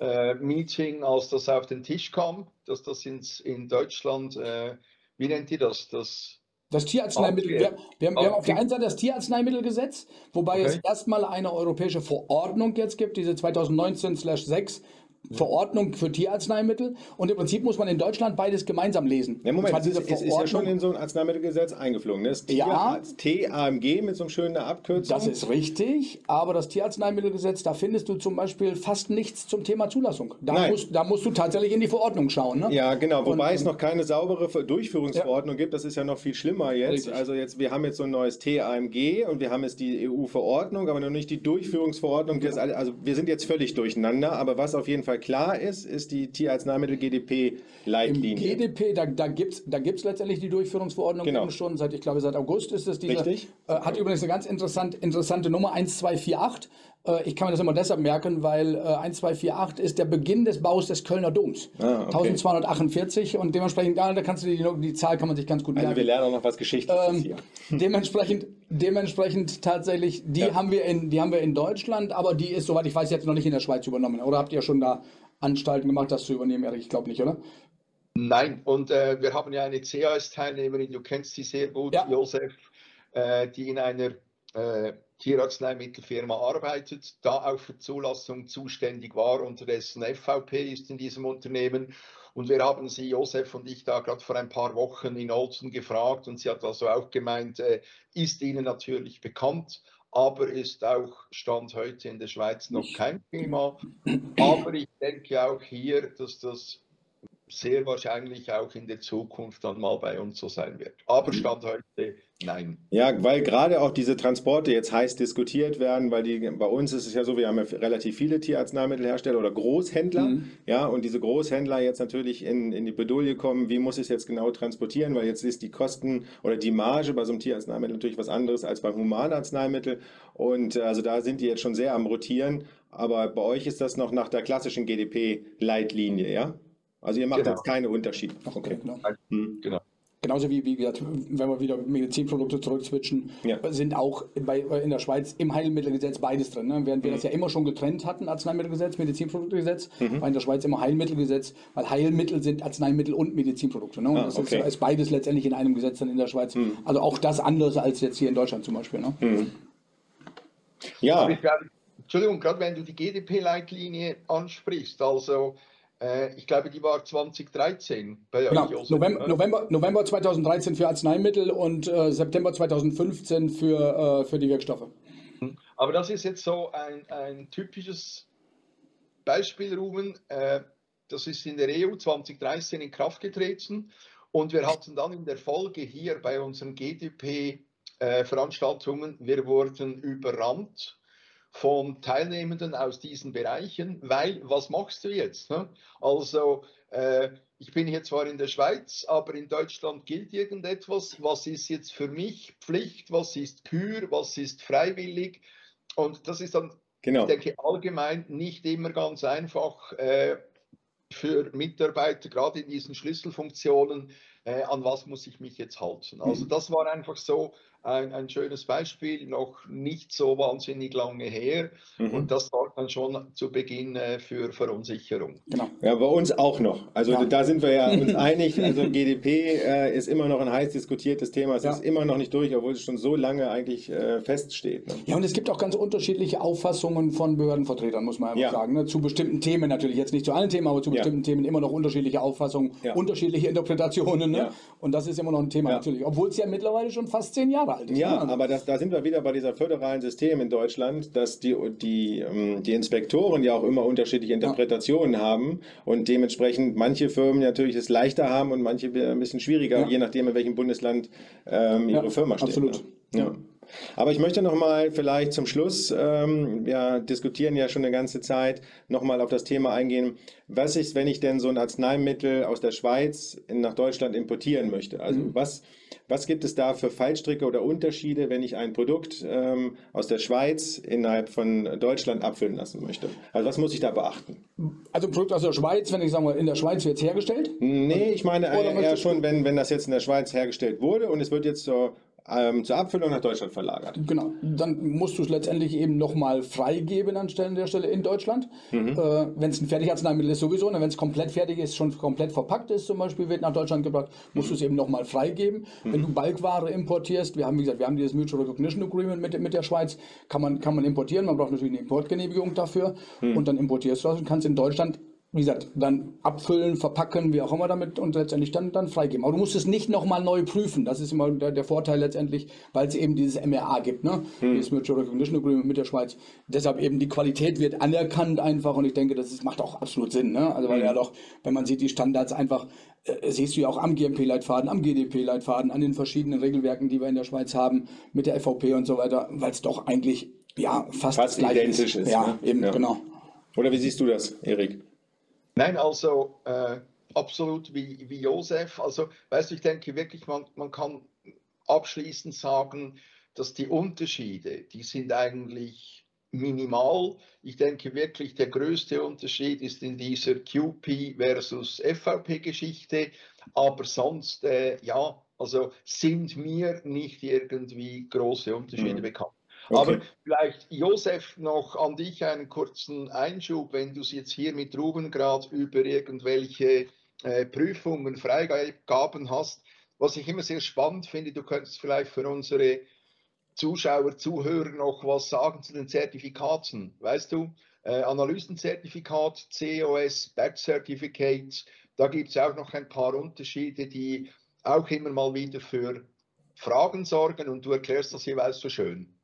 äh, Meeting, als das auf den Tisch kam, dass das ins, in Deutschland, äh, wie nennt ihr das? Das, das Tierarzneimittel. Wir, wir, haben, wir, haben, auf der einen Seite das Tierarzneimittelgesetz, wobei okay. es erstmal eine europäische Verordnung jetzt gibt, diese 2019/6 Verordnung für Tierarzneimittel und im Prinzip muss man in Deutschland beides gemeinsam lesen. Ja, Moment, es ist, ist, ja schon in so ein Arzneimittelgesetz eingeflogen. Ne? Das ja, TAMG mit so einem schönen Abkürzung. Das ist richtig, aber das Tierarzneimittelgesetz, da findest du zum Beispiel fast nichts zum Thema Zulassung. Da, musst, da musst du tatsächlich in die Verordnung schauen. Ne? Ja, genau, wobei und, es noch keine saubere Durchführungsverordnung ja. gibt. Das ist ja noch viel schlimmer jetzt. Richtig. Also jetzt, wir haben jetzt so ein neues TAMG und wir haben jetzt die EU-Verordnung, aber noch nicht die Durchführungsverordnung. Genau. Also wir sind jetzt völlig durcheinander, aber was auf jeden Fall klar ist, ist die Tierarzneimittel-GDP-Leitlinie. Im GDP, da, da gibt es da gibt's letztendlich die Durchführungsverordnung genau. schon, seit, ich glaube, seit August ist es diese. Richtig. Äh, hat übrigens eine ganz interessant, interessante Nummer, 1248. Äh, ich kann mir das immer deshalb merken, weil äh, 1248 ist der Beginn des Baus des Kölner Doms. Ah, okay. 1248 und dementsprechend, da kannst du die, die Zahl kann man sich ganz gut merken. Also wir lernen auch noch was Geschichte ähm, hier. [LAUGHS] Dementsprechend, dementsprechend tatsächlich, die, ja. haben wir in, die haben wir in Deutschland, aber die ist, soweit ich weiß, jetzt noch nicht in der Schweiz übernommen. Oder habt ihr schon da Anstalten gemacht, das zu übernehmen, Erik? Ich glaube nicht, oder? Nein, und äh, wir haben ja eine CAS-Teilnehmerin, du kennst sie sehr gut, ja. Josef, äh, die in einer äh, Tierarzneimittelfirma arbeitet, da auch für Zulassung zuständig war, unterdessen FVP ist in diesem Unternehmen. Und wir haben sie, Josef und ich, da gerade vor ein paar Wochen in Olsen gefragt und sie hat also auch gemeint, äh, ist Ihnen natürlich bekannt, aber ist auch Stand heute in der Schweiz noch kein Thema. [CLEARS THROAT] Aber ich denke auch hier, dass das sehr wahrscheinlich auch in der Zukunft dann mal bei uns so sein wird. Aber Stand heute Nein. Ja, weil gerade auch diese Transporte jetzt heiß diskutiert werden, weil die bei uns ist es ja so, wir haben ja relativ viele Tierarzneimittelhersteller oder Großhändler, mhm. ja, und diese Großhändler jetzt natürlich in, in die Bedouille kommen, wie muss ich es jetzt genau transportieren, weil jetzt ist die Kosten oder die Marge bei so einem Tierarzneimittel natürlich was anderes als beim Humanarzneimittel und äh, also da sind die jetzt schon sehr am Rotieren, aber bei euch ist das noch nach der klassischen GDP-Leitlinie, ja? Also ihr macht genau. jetzt keine Unterschiede. Okay. Genau. Hm. genau. Genauso wie, wie gesagt, wenn wir wieder Medizinprodukte zurückswitchen, ja. sind auch bei, in der Schweiz im Heilmittelgesetz beides drin. Ne? Während wir mhm. das ja immer schon getrennt hatten, Arzneimittelgesetz, Medizinproduktegesetz, mhm. war in der Schweiz immer Heilmittelgesetz, weil Heilmittel sind Arzneimittel und Medizinprodukte. Ne? Und ah, das okay. ist, ist, beides letztendlich in einem Gesetz dann in der Schweiz. Mhm. Also auch das anders als jetzt hier in Deutschland zum Beispiel. Ne? Mhm. Ja. Entschuldigung, gerade wenn du die GDP-Leitlinie ansprichst, also ich glaube, die war 2013 bei genau. euch. November, November, November 2013 für Arzneimittel und äh, September 2015 für, äh, für die Wirkstoffe. Aber das ist jetzt so ein, ein typisches Beispiel, Ruben. Äh, das ist in der EU 2013 in Kraft getreten und wir hatten dann in der Folge hier bei unseren GDP-Veranstaltungen, äh, wir wurden überrannt von Teilnehmenden aus diesen Bereichen, weil was machst du jetzt? Ne? Also äh, ich bin hier zwar in der Schweiz, aber in Deutschland gilt irgendetwas. Was ist jetzt für mich Pflicht? Was ist Kür? Was ist freiwillig? Und das ist dann genau. ich denke allgemein nicht immer ganz einfach äh, für Mitarbeiter, gerade in diesen Schlüsselfunktionen, äh, an was muss ich mich jetzt halten. Also mhm. das war einfach so, ein, ein schönes Beispiel, noch nicht so wahnsinnig lange her. Mhm. Und das sorgt dann schon zu Beginn äh, für Verunsicherung. Genau. Ja, bei uns auch noch. Also ja. da sind wir ja uns [LAUGHS] einig. Also GDP äh, ist immer noch ein heiß diskutiertes Thema. Es ja. ist immer noch nicht durch, obwohl es schon so lange eigentlich äh, feststeht. Ne? Ja, und es gibt auch ganz unterschiedliche Auffassungen von Behördenvertretern, muss man einfach ja. sagen. Ne? Zu bestimmten Themen natürlich, jetzt nicht zu allen Themen, aber zu bestimmten Themen immer noch unterschiedliche Auffassungen, unterschiedliche Interpretationen. Ne? Und das ist immer noch ein Thema natürlich, obwohl es ja mittlerweile schon fast zehn Jahre alt ist. Ja, ne? aber das, da sind wir wieder bei dieser föderalen System in Deutschland, dass die, die, ähm, die Inspektoren ja auch immer unterschiedliche Interpretationen ja. haben und dementsprechend manche Firmen natürlich es leichter haben und manche ein bisschen schwieriger, ja. je nachdem, in welchem Bundesland ähm, ihre ja, Firma steht. Absolut. Ne? Ja. Aber ich möchte noch mal vielleicht zum Schluss, ähm, wir diskutieren ja schon eine ganze Zeit, noch mal auf das Thema eingehen, was ist, wenn ich denn so ein Arzneimittel aus der Schweiz nach Deutschland importieren möchte? Also mhm. was, was gibt es da für Fallstricke oder Unterschiede, wenn ich ein Produkt ähm, aus der Schweiz innerhalb von Deutschland abfüllen lassen möchte? Also was muss ich da beachten? Also ein Produkt aus der Schweiz, wenn ich sage mal, in der Schweiz wird es hergestellt? Nee, ich meine eher schon, wenn, wenn das jetzt in der Schweiz hergestellt wurde und es wird jetzt zur ähm, zur Abfüllung nach Deutschland verlagert. Genau, dann musst du es letztendlich eben nochmal freigeben an der Stelle in Deutschland. Mhm. Äh, wenn es ein Fertigarzneimittel ist sowieso, ne, wenn es komplett fertig ist, schon komplett verpackt ist zum Beispiel, wird nach Deutschland gebracht, musst mhm. du es eben nochmal freigeben. Mhm. Wenn du Balkware importierst, wir haben wie gesagt, wir haben dieses Mutual Recognition Agreement mit, mit der Schweiz, kann man, kann man importieren, man braucht natürlich eine Importgenehmigung dafür mhm. und dann importierst du das und kannst in Deutschland wie gesagt, dann abfüllen, verpacken, wie auch immer damit und letztendlich dann, dann freigeben. Aber du musst es nicht nochmal neu prüfen. Das ist immer der, der Vorteil letztendlich, weil es eben dieses MRA gibt, ne? Hm. Dieses Mutual Recognition Agreement mit der Schweiz. Deshalb eben die Qualität wird anerkannt einfach und ich denke, das ist, macht auch absolut Sinn, ne? Also weil hm. ja doch, wenn man sieht, die Standards einfach, äh, siehst du ja auch am GMP-Leitfaden, am GDP-Leitfaden, an den verschiedenen Regelwerken, die wir in der Schweiz haben, mit der FVP und so weiter, weil es doch eigentlich ja fast, fast identisch ist. ist ja, ne? eben, ja. genau. Oder wie siehst du das, Erik? Nein, also äh, absolut wie, wie Josef. Also, weißt du, ich denke wirklich, man, man kann abschließend sagen, dass die Unterschiede, die sind eigentlich minimal. Ich denke wirklich, der größte Unterschied ist in dieser QP versus FVP-Geschichte, aber sonst, äh, ja, also sind mir nicht irgendwie große Unterschiede mhm. bekannt. Okay. Aber vielleicht, Josef, noch an dich einen kurzen Einschub, wenn du es jetzt hier mit Ruben gerade über irgendwelche äh, Prüfungen, Freigaben hast. Was ich immer sehr spannend finde, du könntest vielleicht für unsere Zuschauer, Zuhörer noch was sagen zu den Zertifikaten. Weißt du, äh, Analysenzertifikat, COS, Batch Certificate, da gibt es auch noch ein paar Unterschiede, die auch immer mal wieder für Fragen sorgen und du erklärst das jeweils so schön.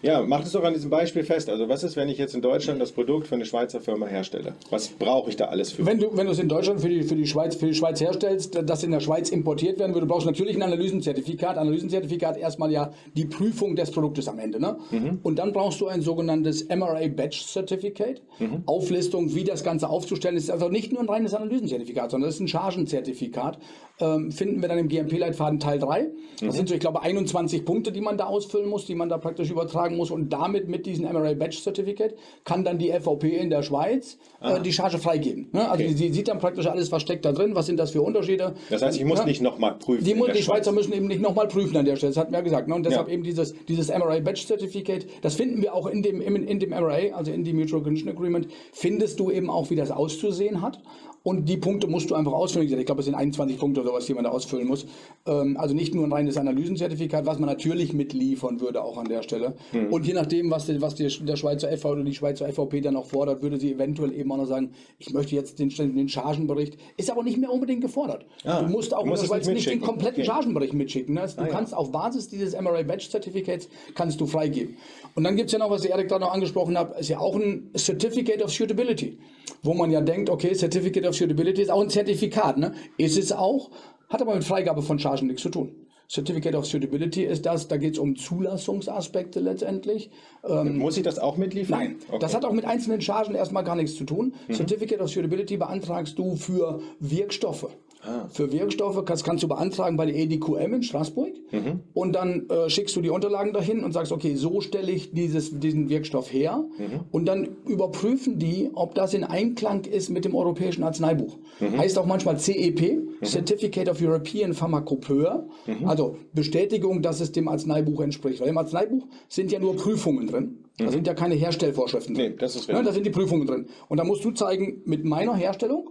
Ja, macht es doch an diesem Beispiel fest. Also was ist, wenn ich jetzt in Deutschland das Produkt für eine Schweizer Firma herstelle? Was brauche ich da alles für? Wenn du, wenn du es in Deutschland für die, für, die Schweiz, für die Schweiz herstellst, das in der Schweiz importiert werden würde, brauchst du natürlich ein Analysenzertifikat. Analysenzertifikat erstmal ja die Prüfung des Produktes am Ende. Ne? Mhm. Und dann brauchst du ein sogenanntes MRA Batch Certificate. Mhm. Auflistung, wie das Ganze aufzustellen ist. Also nicht nur ein reines Analysenzertifikat, sondern das ist ein Chargenzertifikat. Ähm, finden wir dann im GMP-Leitfaden Teil 3. Das mhm. sind so, ich glaube, 21 Punkte, die man da ausfüllen muss, die man da praktisch übertragen muss und damit mit diesem MRA Batch Certificate kann dann die FVP in der Schweiz äh, die Charge freigeben. Ne? Also okay. sie sieht dann praktisch alles, was steckt da drin, was sind das für Unterschiede. Das heißt, ich muss ne? nicht nochmal prüfen. Die, die Schweizer müssen eben nicht nochmal prüfen an der Stelle, das hatten wir ja gesagt. Ne? Und deshalb ja. eben dieses, dieses MRA Batch Certificate, das finden wir auch in dem, in, in dem MRA, also in dem Mutual Recognition Agreement, findest du eben auch, wie das auszusehen hat. Und die Punkte musst du einfach ausfüllen. Ich glaube, es sind 21 Punkte sowas, die man da ausfüllen muss. Ähm, also nicht nur ein reines Analysenzertifikat, was man natürlich mitliefern würde, auch an der Stelle. Mhm. Und je nachdem, was, die, was die, der Schweizer FV oder die Schweizer FVP dann auch fordert, würde sie eventuell eben auch noch sagen, ich möchte jetzt den, den Chargenbericht. Ist aber nicht mehr unbedingt gefordert. Ah, du musst auch du musst in der Schweiz nicht, nicht den kompletten okay. Chargenbericht mitschicken. Ne? Du ah, kannst ja. auf Basis dieses MRA Batch Certificates kannst du freigeben. Und dann gibt es ja noch, was Erik da noch angesprochen hat, ist ja auch ein Certificate of Suitability, wo man ja denkt, okay, Certificate of Suitability ist auch ein Zertifikat. Ne? Ist es auch, hat aber mit Freigabe von Chargen nichts zu tun. Certificate of Suitability ist das, da geht es um Zulassungsaspekte letztendlich. Ähm, Muss ich das auch mitliefern? Nein, okay. das hat auch mit einzelnen Chargen erstmal gar nichts zu tun. Mhm. Certificate of Suitability beantragst du für Wirkstoffe Ah. Für Wirkstoffe kannst, kannst du beantragen bei der EDQM in Straßburg mhm. und dann äh, schickst du die Unterlagen dahin und sagst, okay, so stelle ich dieses, diesen Wirkstoff her mhm. und dann überprüfen die, ob das in Einklang ist mit dem Europäischen Arzneibuch. Mhm. Heißt auch manchmal CEP, mhm. Certificate of European Pharmacopoeia, mhm. also Bestätigung, dass es dem Arzneibuch entspricht. Weil im Arzneibuch sind ja nur Prüfungen drin. Da mhm. sind ja keine Herstellvorschriften drin. Nee, das ist ja, da sind die Prüfungen drin. Und da musst du zeigen, mit meiner Herstellung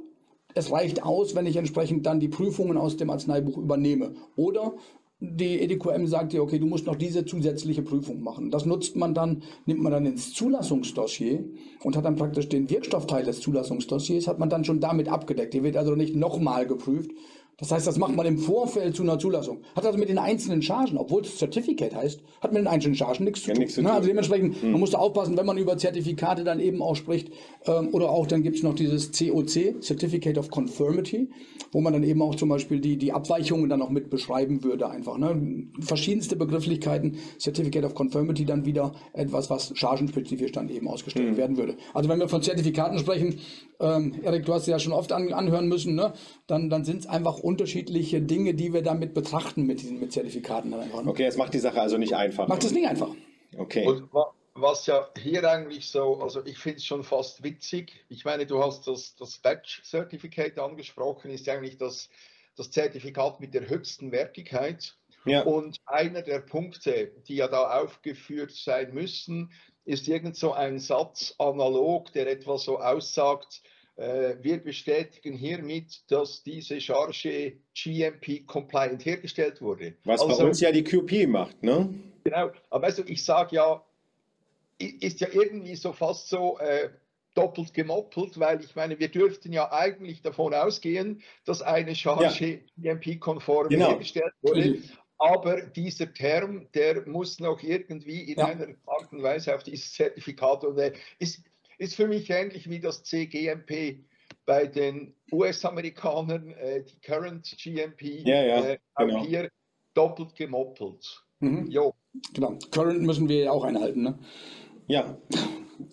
es reicht aus, wenn ich entsprechend dann die Prüfungen aus dem Arzneibuch übernehme. Oder die EDQM sagt dir, okay, du musst noch diese zusätzliche Prüfung machen. Das nutzt man dann, nimmt man dann ins Zulassungsdossier und hat dann praktisch den Wirkstoffteil des Zulassungsdossiers, hat man dann schon damit abgedeckt. Der wird also nicht nochmal geprüft, das heißt, das macht man im Vorfeld zu einer Zulassung. Hat also mit den einzelnen Chargen, obwohl es Certificate heißt, hat mit den einzelnen Chargen nichts zu tun. Ja, zu tun. Also dementsprechend, mhm. man muss da aufpassen, wenn man über Zertifikate dann eben auch spricht, ähm, oder auch dann gibt es noch dieses COC, Certificate of Conformity, wo man dann eben auch zum Beispiel die, die Abweichungen dann auch mit beschreiben würde einfach. Ne? Verschiedenste Begrifflichkeiten, Certificate of Conformity dann wieder etwas, was chargenspezifisch dann eben ausgestellt mhm. werden würde. Also wenn wir von Zertifikaten sprechen, ähm, Erik, du hast ja schon oft an, anhören müssen, ne? dann, dann sind es einfach unterschiedliche Dinge, die wir damit betrachten mit diesen mit Zertifikaten. Ne? Okay, es macht die Sache also nicht einfach. Macht es nicht einfach. Okay. Und was ja hier eigentlich so, also ich finde es schon fast witzig. Ich meine, du hast das, das Batch-Certificate angesprochen, ist eigentlich das, das Zertifikat mit der höchsten Wertigkeit. Ja. Und einer der Punkte, die ja da aufgeführt sein müssen, ist irgend so ein Satz analog, der etwa so aussagt, äh, wir bestätigen hiermit, dass diese Charge GMP-compliant hergestellt wurde. Was also, bei uns ja die QP macht, ne? Genau, aber also ich sage ja, ist ja irgendwie so fast so äh, doppelt gemoppelt, weil ich meine, wir dürften ja eigentlich davon ausgehen, dass eine Charge ja. GMP-konform genau. hergestellt wurde. Aber dieser Term, der muss noch irgendwie in ja. einer Art und Weise auf dieses Zertifikat und äh, ist, ist für mich ähnlich wie das CGMP bei den US-Amerikanern, äh, die Current GMP, ja, ja, äh, genau. hier doppelt gemoppelt. Mhm. Jo. Genau, Current müssen wir ja auch einhalten. Ne? Ja,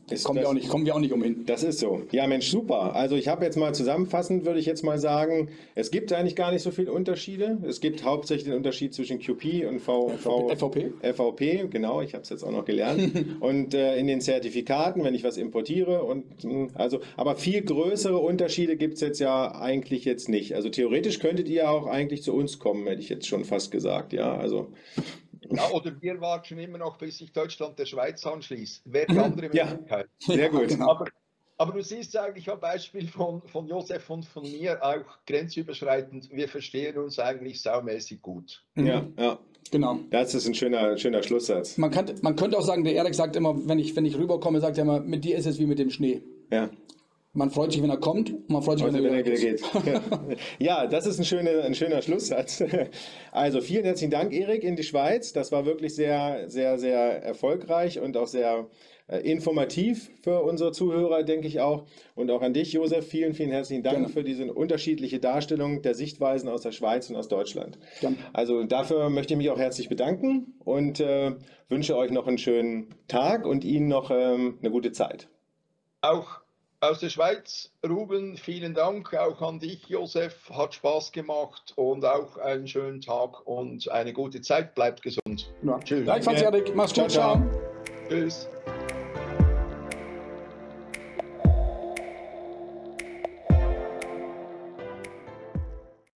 das, kommen, das, wir auch nicht, kommen wir auch nicht umhin. Das ist so. Ja, Mensch, super. Also ich habe jetzt mal zusammenfassend, würde ich jetzt mal sagen, es gibt eigentlich gar nicht so viele Unterschiede. Es gibt hauptsächlich den Unterschied zwischen QP und v, v, VP. VP, genau, ich habe es jetzt auch noch gelernt. [LAUGHS] und äh, in den Zertifikaten, wenn ich was importiere. Und, hm, also, aber viel größere Unterschiede gibt es jetzt ja eigentlich jetzt nicht. Also theoretisch könntet ihr ja auch eigentlich zu uns kommen, hätte ich jetzt schon fast gesagt. Ja, also ja, [LAUGHS] oder wir warten immer noch, bis sich Deutschland der Schweiz anschließt. Wäre die andere Möglichkeit. Ja, sehr gut. Genau. Aber, aber du siehst eigentlich am Beispiel von, von Josef und von mir auch grenzüberschreitend, wir verstehen uns eigentlich saumäßig gut. Ja, ja. Genau. Das ist ein schöner, schöner Schlusssatz. Man, kann, man könnte auch sagen, der Erik sagt immer, wenn ich, wenn ich rüberkomme, sagt er immer, mit dir ist es wie mit dem Schnee. Ja. Man freut sich, wenn er kommt, man freut sich, wenn, er wieder geht. ja, das ist ein schöner, ein schöner Schlusssatz. Also vielen herzlichen Dank, Erik, in die Schweiz. Das war wirklich sehr, sehr, sehr erfolgreich und auch sehr äh, informativ für unsere Zuhörer, denke ich auch. Und auch an dich, Josef, vielen, vielen herzlichen Dank Gerne. für diese unterschiedliche Darstellung der Sichtweisen aus der Schweiz und aus Deutschland. Gerne. Also dafür möchte ich mich auch herzlich bedanken und äh, wünsche euch noch einen schönen Tag und Ihnen noch ähm, eine gute Zeit. Auch aus der Schweiz, Ruben, vielen Dank auch an dich, Josef. Hat Spaß gemacht und auch einen schönen Tag und eine gute Zeit. Bleibt gesund. Ja. Tschüss. Gleichfalls, Erik. Mach's gut. Ciao, ciao. Tschüss.